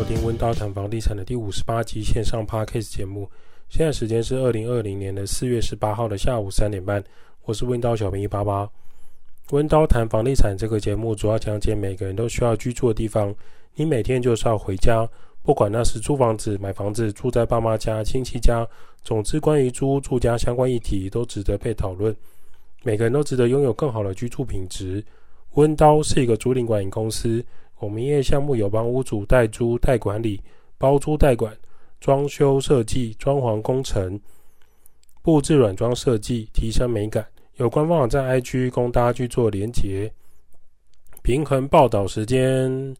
收听温刀谈房地产的第五十八集线上 Podcast 节目。现在时间是二零二零年的四月十八号的下午三点半。我是温刀小明一八八。温刀谈房地产这个节目主要讲解每个人都需要居住的地方。你每天就是要回家，不管那是租房子、买房子、住在爸妈家、亲戚家，总之关于租屋住家相关议题都值得被讨论。每个人都值得拥有更好的居住品质。温刀是一个租赁管理公司。我们营业项目有帮屋主代租、代管理、包租代管、装修设计、装潢工程、布置软装设计、提升美感。有官方网站 IG 供大家去做连结。平衡报道时间，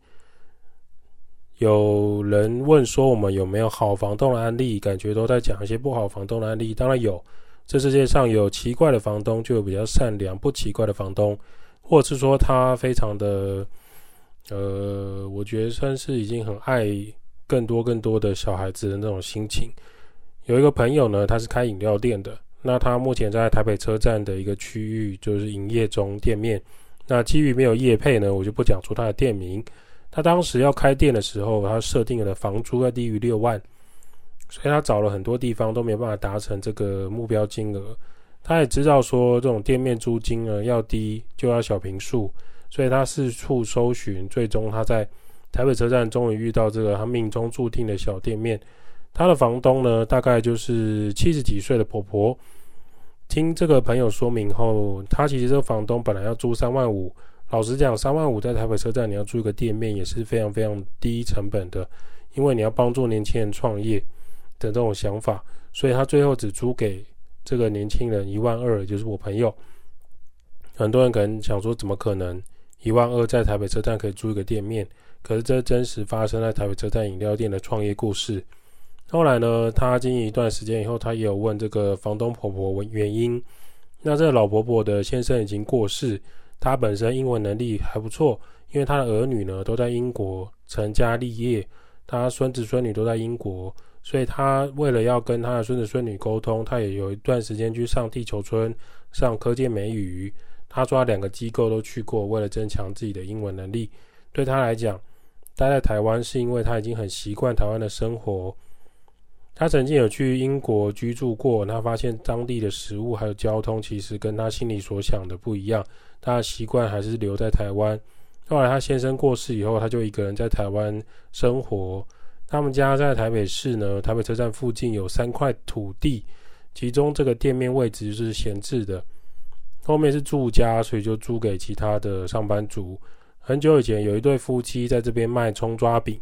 有人问说我们有没有好房东的案例？感觉都在讲一些不好房东的案例。当然有，这世界上有奇怪的房东，就有比较善良；不奇怪的房东，或是说他非常的。呃，我觉得算是已经很爱更多更多的小孩子的那种心情。有一个朋友呢，他是开饮料店的，那他目前在台北车站的一个区域就是营业中店面。那基于没有业配呢，我就不讲出他的店名。他当时要开店的时候，他设定了房租要低于六万，所以他找了很多地方都没有办法达成这个目标金额。他也知道说这种店面租金呢要低就要小坪数。所以他四处搜寻，最终他在台北车站终于遇到这个他命中注定的小店面。他的房东呢，大概就是七十几岁的婆婆。听这个朋友说明后，他其实这个房东本来要租三万五。老实讲，三万五在台北车站你要租一个店面也是非常非常低成本的，因为你要帮助年轻人创业的这种想法，所以他最后只租给这个年轻人一万二，就是我朋友。很多人可能想说，怎么可能？一万二在台北车站可以租一个店面，可是这真实发生在台北车站饮料店的创业故事。后来呢，他经营一段时间以后，他也有问这个房东婆婆原因。那这个老婆婆的先生已经过世，她本身英文能力还不错，因为她的儿女呢都在英国成家立业，她孙子孙女都在英国，所以她为了要跟她的孙子孙女沟通，她也有一段时间去上地球村上科技美语。他说他两个机构都去过，为了增强自己的英文能力。对他来讲，待在台湾是因为他已经很习惯台湾的生活。他曾经有去英国居住过，他发现当地的食物还有交通其实跟他心里所想的不一样。他的习惯还是留在台湾。后来他先生过世以后，他就一个人在台湾生活。他们家在台北市呢，台北车站附近有三块土地，其中这个店面位置就是闲置的。后面是住家，所以就租给其他的上班族。很久以前，有一对夫妻在这边卖葱抓饼，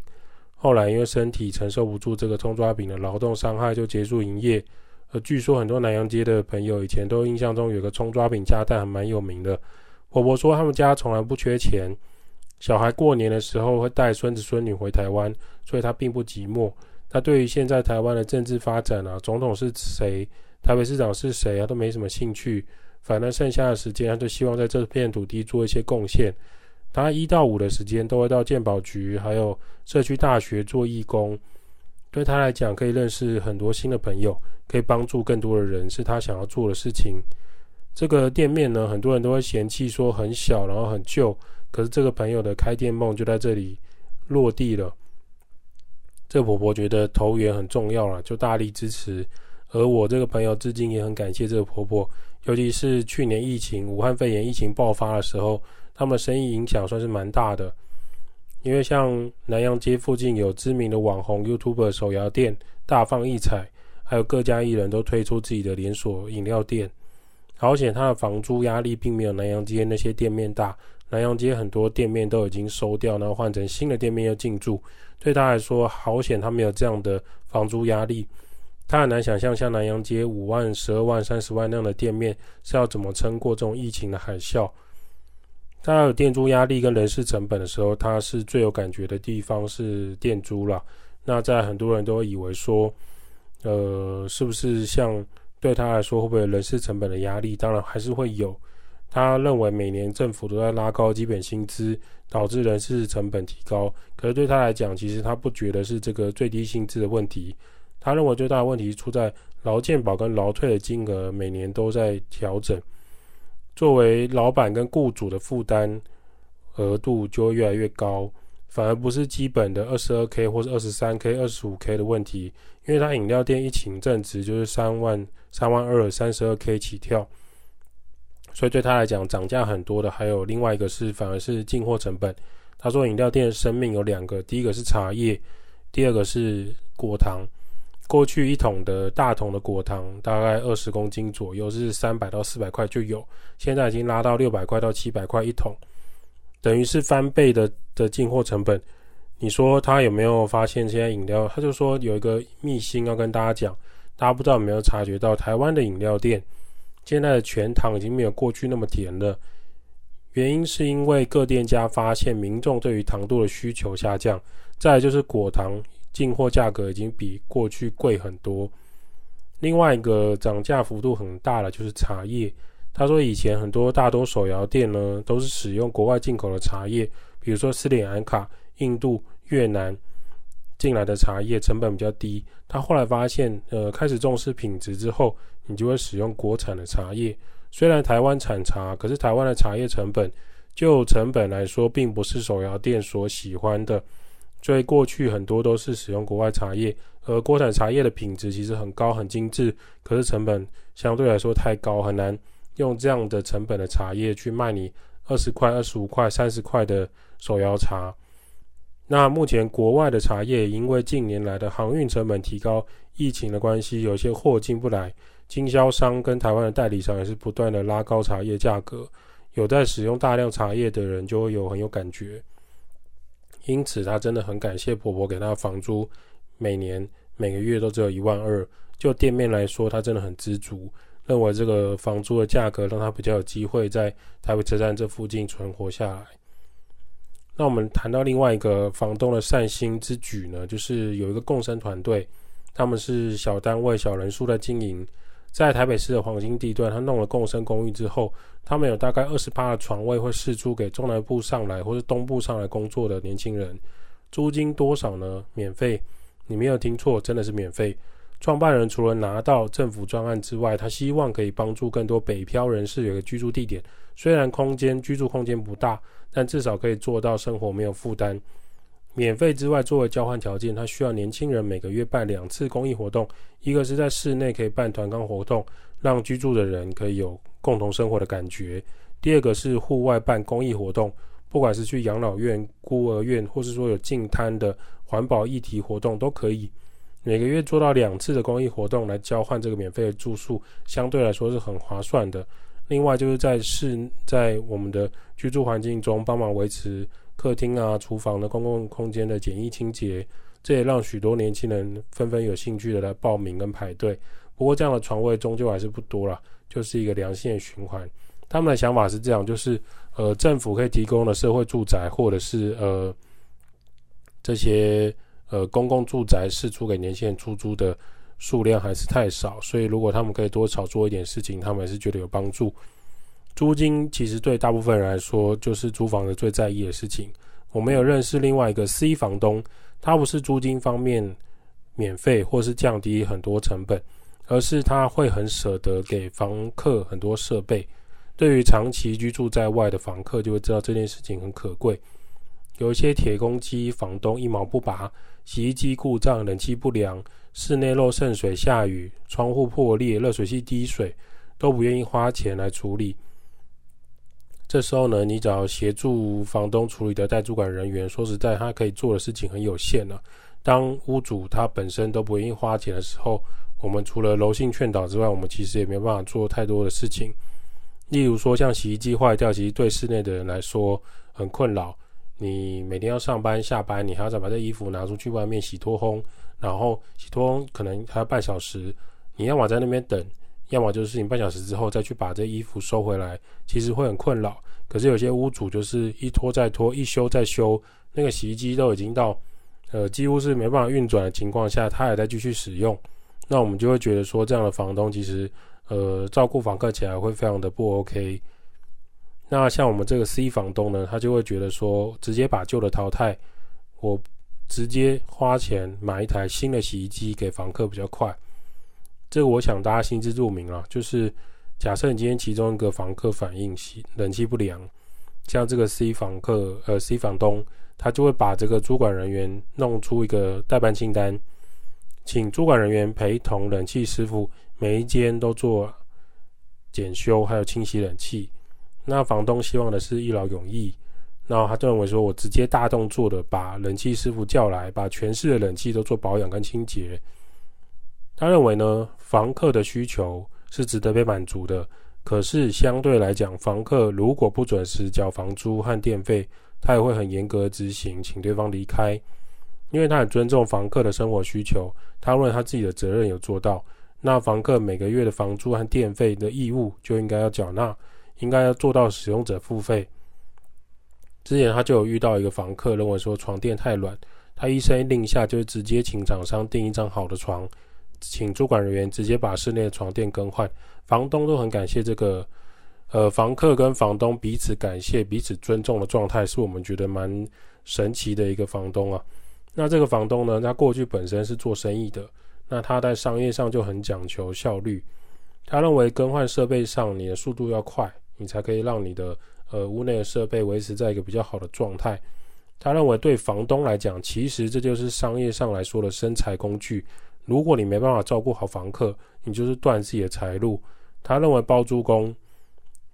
后来因为身体承受不住这个葱抓饼的劳动伤害，就结束营业。而据说很多南阳街的朋友以前都印象中有个葱抓饼加蛋还蛮有名的。婆婆说他们家从来不缺钱，小孩过年的时候会带孙子孙女回台湾，所以他并不寂寞。他对于现在台湾的政治发展啊，总统是谁，台北市长是谁啊，都没什么兴趣。反正剩下的时间，他就希望在这片土地做一些贡献。他一到五的时间都会到健保局，还有社区大学做义工。对他来讲，可以认识很多新的朋友，可以帮助更多的人，是他想要做的事情。这个店面呢，很多人都会嫌弃说很小，然后很旧。可是这个朋友的开店梦就在这里落地了。这个婆婆觉得投缘很重要了，就大力支持。而我这个朋友至今也很感谢这个婆婆。尤其是去年疫情，武汉肺炎疫情爆发的时候，他们生意影响算是蛮大的。因为像南阳街附近有知名的网红 YouTuber 手摇店大放异彩，还有各家艺人都推出自己的连锁饮料店。好险，他的房租压力并没有南阳街那些店面大。南阳街很多店面都已经收掉，然后换成新的店面又进驻。对他来说，好险他没有这样的房租压力。他很难想象，像南阳街五万、十二万、三十万那样的店面是要怎么撑过这种疫情的海啸。他有店租压力跟人事成本的时候，他是最有感觉的地方是店租了。那在很多人都以为说，呃，是不是像对他来说会不会人事成本的压力？当然还是会有。他认为每年政府都在拉高基本薪资，导致人事成本提高。可是对他来讲，其实他不觉得是这个最低薪资的问题。他认为最大的问题出在劳健保跟劳退的金额每年都在调整，作为老板跟雇主的负担额度就会越来越高，反而不是基本的二十二 K 或是二十三 K、二十五 K 的问题，因为他饮料店一请正值就是三万、三万二、三十二 K 起跳，所以对他来讲涨价很多的。还有另外一个是，反而是进货成本。他说饮料店的生命有两个，第一个是茶叶，第二个是果糖。过去一桶的大桶的果糖大概二十公斤左右，是三百到四百块就有，现在已经拉到六百块到七百块一桶，等于是翻倍的的进货成本。你说他有没有发现现在饮料？他就说有一个秘辛要跟大家讲，大家不知道有没有察觉到，台湾的饮料店现在的全糖已经没有过去那么甜了。原因是因为各店家发现民众对于糖度的需求下降，再就是果糖。进货价格已经比过去贵很多。另外一个涨价幅度很大的就是茶叶。他说以前很多大多手摇店呢都是使用国外进口的茶叶，比如说斯里兰卡、印度、越南进来的茶叶成本比较低。他后来发现，呃，开始重视品质之后，你就会使用国产的茶叶。虽然台湾产茶，可是台湾的茶叶成本就成本来说，并不是手摇店所喜欢的。所以过去很多都是使用国外茶叶，而国产茶叶的品质其实很高、很精致，可是成本相对来说太高，很难用这样的成本的茶叶去卖你二十块、二十五块、三十块的手摇茶。那目前国外的茶叶因为近年来的航运成本提高、疫情的关系，有些货进不来，经销商跟台湾的代理商也是不断的拉高茶叶价格，有在使用大量茶叶的人就会有很有感觉。因此，他真的很感谢婆婆给他的房租，每年每个月都只有一万二。就店面来说，他真的很知足，认为这个房租的价格让他比较有机会在台北车站这附近存活下来。那我们谈到另外一个房东的善心之举呢，就是有一个共生团队，他们是小单位、小人数在经营。在台北市的黄金地段，他弄了共生公寓之后，他们有大概二十八的床位会释出给中南部上来或是东部上来工作的年轻人。租金多少呢？免费，你没有听错，真的是免费。创办人除了拿到政府专案之外，他希望可以帮助更多北漂人士有个居住地点。虽然空间居住空间不大，但至少可以做到生活没有负担。免费之外，作为交换条件，它需要年轻人每个月办两次公益活动，一个是在室内可以办团康活动，让居住的人可以有共同生活的感觉；第二个是户外办公益活动，不管是去养老院、孤儿院，或是说有净滩的环保议题活动都可以。每个月做到两次的公益活动来交换这个免费的住宿，相对来说是很划算的。另外就是在室，在我们的居住环境中帮忙维持。客厅啊、厨房的公共空间的简易清洁，这也让许多年轻人纷纷有兴趣的来报名跟排队。不过，这样的床位终究还是不多了，就是一个良性的循环。他们的想法是这样，就是呃，政府可以提供的社会住宅，或者是呃这些呃公共住宅是出给年轻人出租的数量还是太少，所以如果他们可以多炒作一点事情，他们也是觉得有帮助。租金其实对大部分人来说，就是租房的最在意的事情。我们有认识另外一个 C 房东，他不是租金方面免费或是降低很多成本，而是他会很舍得给房客很多设备。对于长期居住在外的房客，就会知道这件事情很可贵。有一些铁公鸡房东一毛不拔，洗衣机故障、冷气不良、室内漏渗水、下雨、窗户破裂、热水器滴水，都不愿意花钱来处理。这时候呢，你找协助房东处理的代主管人员，说实在，他可以做的事情很有限了。当屋主他本身都不愿意花钱的时候，我们除了柔性劝导之外，我们其实也没办法做太多的事情。例如说，像洗衣机坏掉，其实对室内的人来说很困扰。你每天要上班下班，你还要再把这衣服拿出去外面洗脱烘，然后洗脱烘可能还要半小时，你要么在那边等。要么就是你半小时之后再去把这衣服收回来，其实会很困扰。可是有些屋主就是一拖再拖，一修再修，那个洗衣机都已经到呃几乎是没办法运转的情况下，他还在继续使用。那我们就会觉得说，这样的房东其实呃照顾房客起来会非常的不 OK。那像我们这个 C 房东呢，他就会觉得说，直接把旧的淘汰，我直接花钱买一台新的洗衣机给房客比较快。这个我想大家心知肚明了，就是假设你今天其中一个房客反映冷气不良，像这个 C 房客呃 C 房东他就会把这个主管人员弄出一个代办清单，请主管人员陪同冷气师傅，每一间都做检修，还有清洗冷气。那房东希望的是一劳永逸，那他就认为说，我直接大动作的把冷气师傅叫来，把全市的冷气都做保养跟清洁。他认为呢，房客的需求是值得被满足的，可是相对来讲，房客如果不准时缴房租和电费，他也会很严格执行，请对方离开，因为他很尊重房客的生活需求，他认为他自己的责任有做到，那房客每个月的房租和电费的义务就应该要缴纳，应该要做到使用者付费。之前他就有遇到一个房客认为说床垫太软，他一声令下就直接请厂商订一张好的床。请主管人员直接把室内的床垫更换，房东都很感谢这个，呃，房客跟房东彼此感谢、彼此尊重的状态，是我们觉得蛮神奇的一个房东啊。那这个房东呢，他过去本身是做生意的，那他在商业上就很讲求效率，他认为更换设备上你的速度要快，你才可以让你的呃屋内的设备维持在一个比较好的状态。他认为对房东来讲，其实这就是商业上来说的生财工具。如果你没办法照顾好房客，你就是断自己的财路。他认为包租公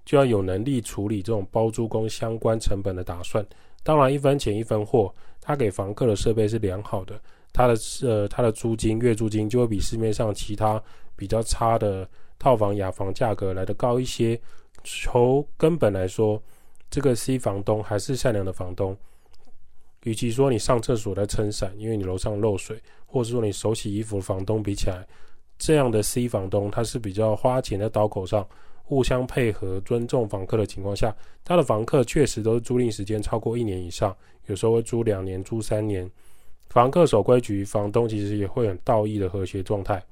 就要有能力处理这种包租公相关成本的打算。当然，一分钱一分货，他给房客的设备是良好的，他的呃他的租金月租金就会比市面上其他比较差的套房雅房价格来得高一些。从根本来说，这个 C 房东还是善良的房东。与其说你上厕所在撑伞，因为你楼上漏水，或者说你手洗衣服的房东比起来，这样的 C 房东他是比较花钱在刀口上，互相配合、尊重房客的情况下，他的房客确实都是租赁时间超过一年以上，有时候会租两年、租三年。房客守规矩，房东其实也会很道义的和谐状态。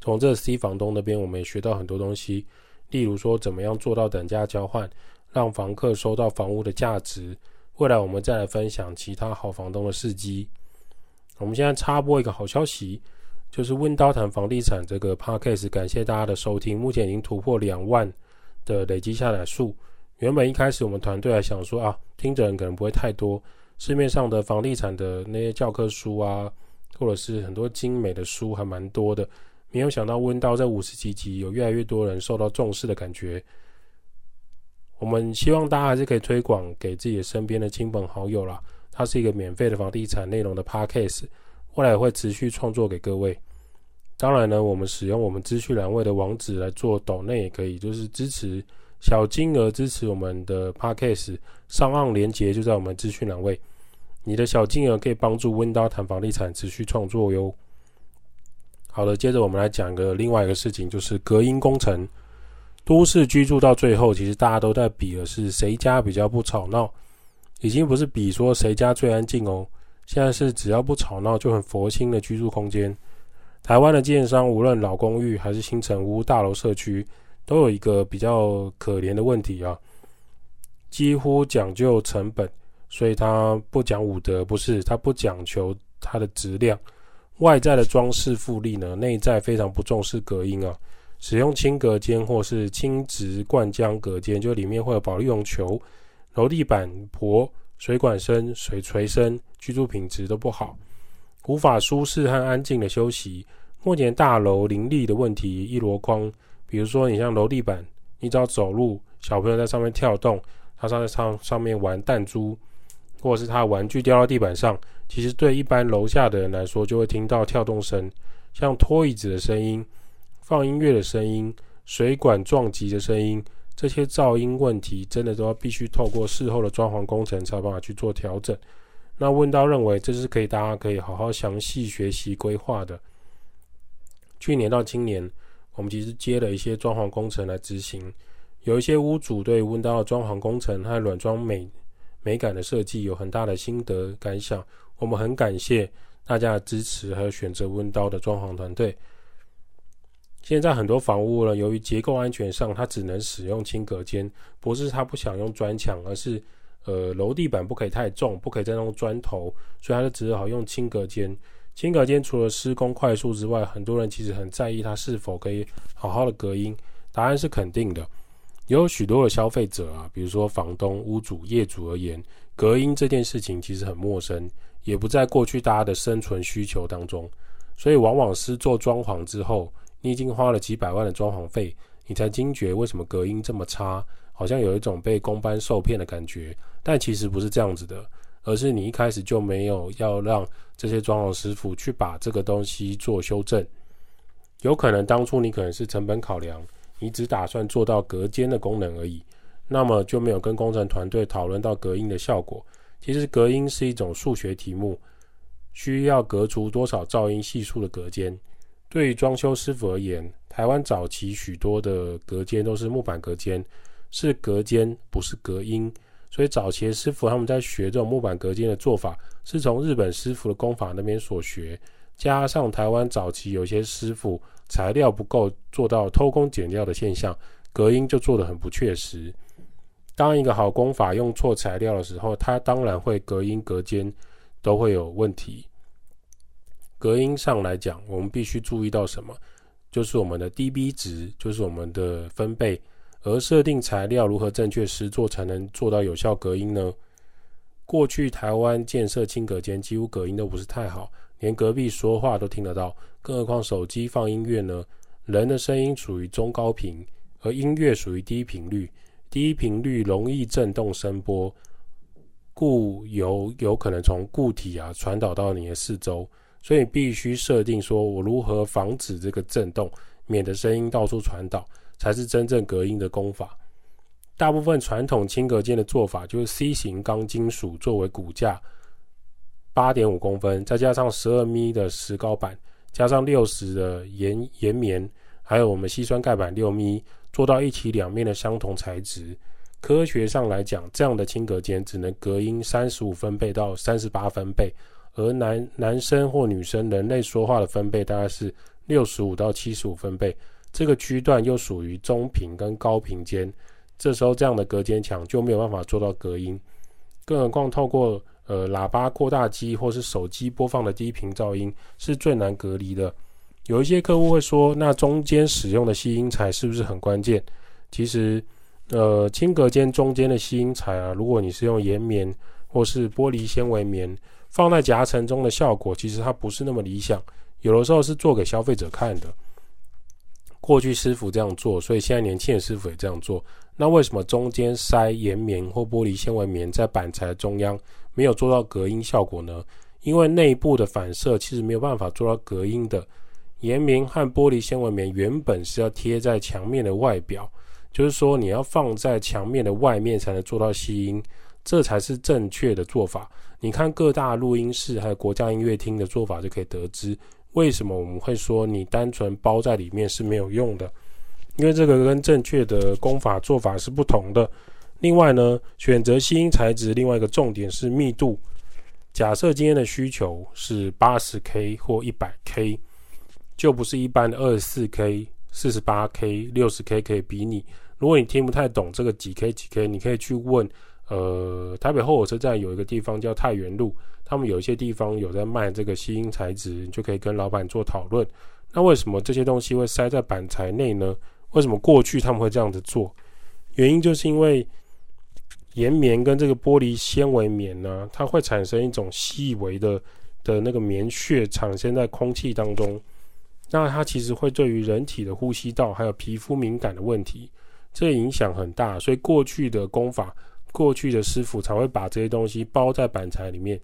从这 C 房东那边，我们也学到很多东西，例如说怎么样做到等价交换，让房客收到房屋的价值。未来我们再来分享其他好房东的事迹。我们现在插播一个好消息，就是温刀谈房地产这个 podcast，感谢大家的收听，目前已经突破两万的累积下载数。原本一开始我们团队还想说啊，听的人可能不会太多，市面上的房地产的那些教科书啊，或者是很多精美的书还蛮多的，没有想到温刀在五十几集有越来越多人受到重视的感觉。我们希望大家还是可以推广给自己身边的亲朋好友啦。它是一个免费的房地产内容的 podcast，未来会持续创作给各位。当然呢，我们使用我们资讯栏位的网址来做抖内也可以，就是支持小金额支持我们的 podcast。上岸连接就在我们资讯栏位，你的小金额可以帮助温叨谈房地产持续创作哟。好的，接着我们来讲个另外一个事情，就是隔音工程。都市居住到最后，其实大家都在比的是谁家比较不吵闹，已经不是比说谁家最安静哦。现在是只要不吵闹就很佛心的居住空间。台湾的建商无论老公寓还是新成屋、大楼社区，都有一个比较可怜的问题啊，几乎讲究成本，所以他不讲武德，不是他不讲求它的质量，外在的装饰富丽呢，内在非常不重视隔音啊。使用轻隔间或是轻质灌浆隔间，就里面会有保丽龙球，楼地板薄，水管深，水锤深，居住品质都不好，无法舒适和安静的休息。目前大楼林立的问题一箩筐，比如说你像楼地板，你只要走路，小朋友在上面跳动，他上在上上面玩弹珠，或者是他玩具掉到地板上，其实对一般楼下的人来说，就会听到跳动声，像拖椅子的声音。放音乐的声音、水管撞击的声音，这些噪音问题，真的都要必须透过事后的装潢工程才有办法去做调整。那温叨认为这是可以，大家可以好好详细学习规划的。去年到今年，我们其实接了一些装潢工程来执行，有一些屋主对温叨的装潢工程和软装美美感的设计有很大的心得感想，我们很感谢大家的支持，和选择温叨的装潢团队。现在很多房屋呢，由于结构安全上，它只能使用轻隔间，不是它不想用砖墙，而是呃楼地板不可以太重，不可以再用砖头，所以它就只好用轻隔间。轻隔间除了施工快速之外，很多人其实很在意它是否可以好好的隔音。答案是肯定的。有许多的消费者啊，比如说房东、屋主、业主而言，隔音这件事情其实很陌生，也不在过去大家的生存需求当中，所以往往是做装潢之后，你已经花了几百万的装潢费，你才惊觉为什么隔音这么差，好像有一种被工班受骗的感觉。但其实不是这样子的，而是你一开始就没有要让这些装潢师傅去把这个东西做修正。有可能当初你可能是成本考量，你只打算做到隔间的功能而已。那么就没有跟工程团队讨论到隔音的效果。其实隔音是一种数学题目，需要隔出多少噪音系数的隔间。对于装修师傅而言，台湾早期许多的隔间都是木板隔间，是隔间不是隔音。所以早期师傅他们在学这种木板隔间的做法，是从日本师傅的工法那边所学，加上台湾早期有些师傅材料不够，做到偷工减料的现象，隔音就做得很不确实。当一个好工法用错材料的时候，它当然会隔音隔间都会有问题。隔音上来讲，我们必须注意到什么？就是我们的 dB 值，就是我们的分贝。而设定材料如何正确施作才能做到有效隔音呢？过去台湾建设轻隔间，几乎隔音都不是太好，连隔壁说话都听得到，更何况手机放音乐呢？人的声音属于中高频，而音乐属于低频率。低频率容易震动声波，故有有可能从固体啊传导到你的四周，所以必须设定说我如何防止这个震动，免得声音到处传导，才是真正隔音的功法。大部分传统轻隔间的做法就是 C 型钢金属作为骨架，八点五公分，再加上十二米的石膏板，加上六十的岩岩棉，还有我们矽酸钙板六米。做到一体两面的相同材质，科学上来讲，这样的轻隔间只能隔音三十五分贝到三十八分贝，而男男生或女生人类说话的分贝大概是六十五到七十五分贝，这个区段又属于中频跟高频间，这时候这样的隔间墙就没有办法做到隔音，更何况透过呃喇叭扩大机或是手机播放的低频噪音是最难隔离的。有一些客户会说，那中间使用的吸音材是不是很关键？其实，呃，轻隔间中间的吸音材啊，如果你是用岩棉或是玻璃纤维棉，放在夹层中的效果，其实它不是那么理想。有的时候是做给消费者看的。过去师傅这样做，所以现在年轻的师傅也这样做。那为什么中间塞岩棉或玻璃纤维棉在板材中央，没有做到隔音效果呢？因为内部的反射其实没有办法做到隔音的。岩棉和玻璃纤维棉原本是要贴在墙面的外表，就是说你要放在墙面的外面才能做到吸音，这才是正确的做法。你看各大录音室还有国家音乐厅的做法就可以得知，为什么我们会说你单纯包在里面是没有用的，因为这个跟正确的功法做法是不同的。另外呢，选择吸音材质，另外一个重点是密度。假设今天的需求是八十 K 或一百 K。就不是一般的二十四 K、四十八 K、六十 K 可以比拟。如果你听不太懂这个几 K 几 K，你可以去问，呃，台北后火车站有一个地方叫太原路，他们有一些地方有在卖这个吸音材质，你就可以跟老板做讨论。那为什么这些东西会塞在板材内呢？为什么过去他们会这样子做？原因就是因为岩棉跟这个玻璃纤维棉呢，它会产生一种细微的的那个棉屑产生在空气当中。那它其实会对于人体的呼吸道还有皮肤敏感的问题，这影响很大。所以过去的工法，过去的师傅才会把这些东西包在板材里面。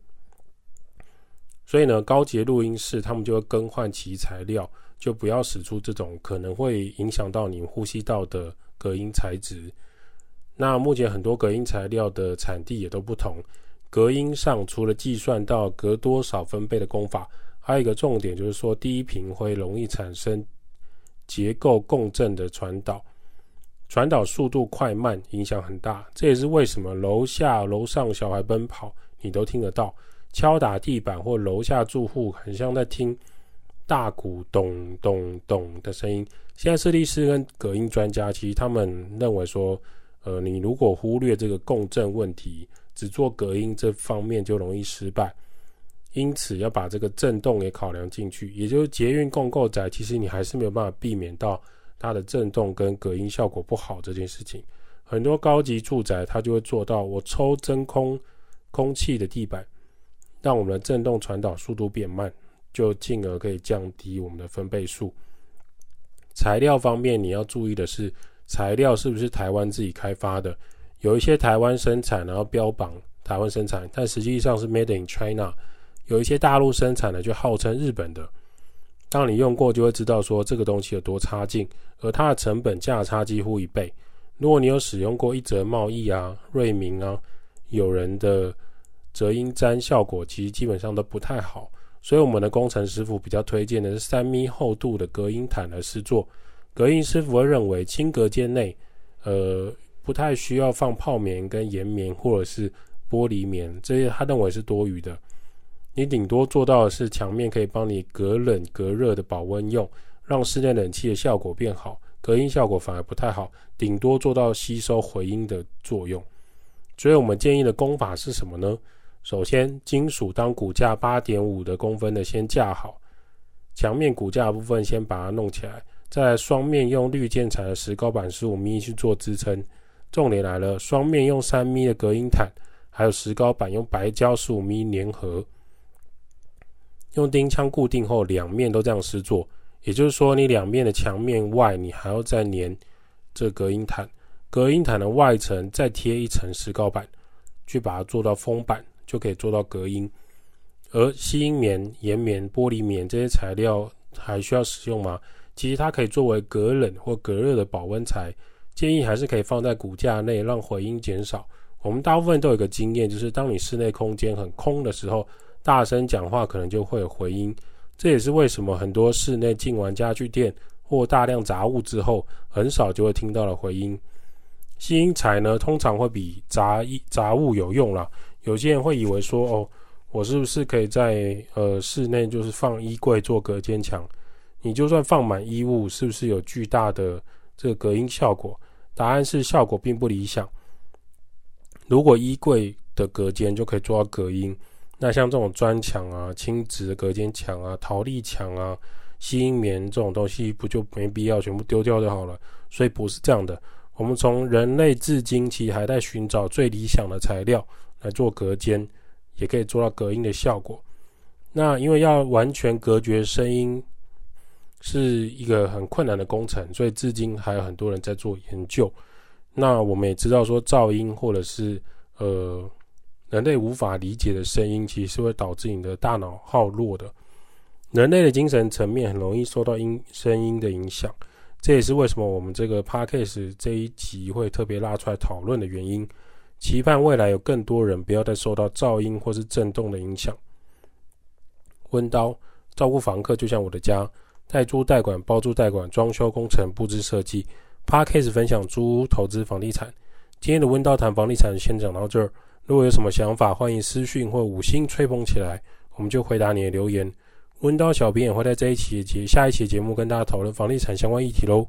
所以呢，高级录音室他们就会更换其材料，就不要使出这种可能会影响到你呼吸道的隔音材质。那目前很多隔音材料的产地也都不同，隔音上除了计算到隔多少分贝的功法。还有一个重点就是说，低频会容易产生结构共振的传导，传导速度快慢影响很大。这也是为什么楼下楼上小孩奔跑，你都听得到，敲打地板或楼下住户很像在听大鼓咚咚咚的声音。现在设计师跟隔音专家其实他们认为说，呃，你如果忽略这个共振问题，只做隔音这方面就容易失败。因此要把这个震动也考量进去，也就是捷运共构宅，其实你还是没有办法避免到它的震动跟隔音效果不好这件事情。很多高级住宅它就会做到，我抽真空空气的地板，让我们的震动传导速度变慢，就进而可以降低我们的分贝数。材料方面，你要注意的是，材料是不是台湾自己开发的？有一些台湾生产，然后标榜台湾生产，但实际上是 Made in China。有一些大陆生产的，就号称日本的。当你用过，就会知道说这个东西有多差劲，而它的成本价差几乎一倍。如果你有使用过一折贸易啊、瑞明啊、友人的隔音毡效果，其实基本上都不太好。所以我们的工程师傅比较推荐的是三米厚度的隔音毯来施作。隔音师傅会认为轻隔间内，呃，不太需要放泡棉跟岩棉或者是玻璃棉，这些他认为是多余的。你顶多做到的是墙面可以帮你隔冷隔热的保温用，让室内冷气的效果变好，隔音效果反而不太好，顶多做到吸收回音的作用。所以我们建议的工法是什么呢？首先，金属当骨架八点五的公分的先架好，墙面骨架部分先把它弄起来，再双面用绿建材的石膏板十五米去做支撑。重点来了，双面用三米的隔音毯，还有石膏板用白胶十五米粘合。用钉枪固定后，两面都这样施作，也就是说，你两面的墙面外，你还要再粘这隔音毯，隔音毯的外层再贴一层石膏板，去把它做到封板，就可以做到隔音。而吸音棉、岩棉、玻璃棉这些材料还需要使用吗？其实它可以作为隔冷或隔热的保温材，建议还是可以放在骨架内，让回音减少。我们大部分都有一个经验，就是当你室内空间很空的时候。大声讲话可能就会有回音，这也是为什么很多室内进完家具店或大量杂物之后，很少就会听到了回音。吸音材呢，通常会比杂衣杂物有用啦。有些人会以为说，哦，我是不是可以在呃室内就是放衣柜做隔间墙？你就算放满衣物，是不是有巨大的这个隔音效果？答案是效果并不理想。如果衣柜的隔间就可以做到隔音。那像这种砖墙啊、轻质隔间墙啊、陶粒墙啊、吸音棉这种东西，不就没必要全部丢掉就好了？所以不是这样的。我们从人类至今其实还在寻找最理想的材料来做隔间，也可以做到隔音的效果。那因为要完全隔绝声音是一个很困难的工程，所以至今还有很多人在做研究。那我们也知道说噪音或者是呃。人类无法理解的声音，其实是会导致你的大脑耗弱的。人类的精神层面很容易受到音声音的影响，这也是为什么我们这个 Podcast 这一集会特别拉出来讨论的原因。期盼未来有更多人不要再受到噪音或是震动的影响。温刀照顾房客就像我的家，代租代管、包租代管、装修工程、布置设计。Podcast 分享租屋投资房地产。今天的温刀谈房地产先讲到这儿。如果有什么想法，欢迎私讯或五星吹捧起来，我们就回答你的留言。温刀小编也会在这一期节、下一期节目跟大家讨论房地产相关议题喽。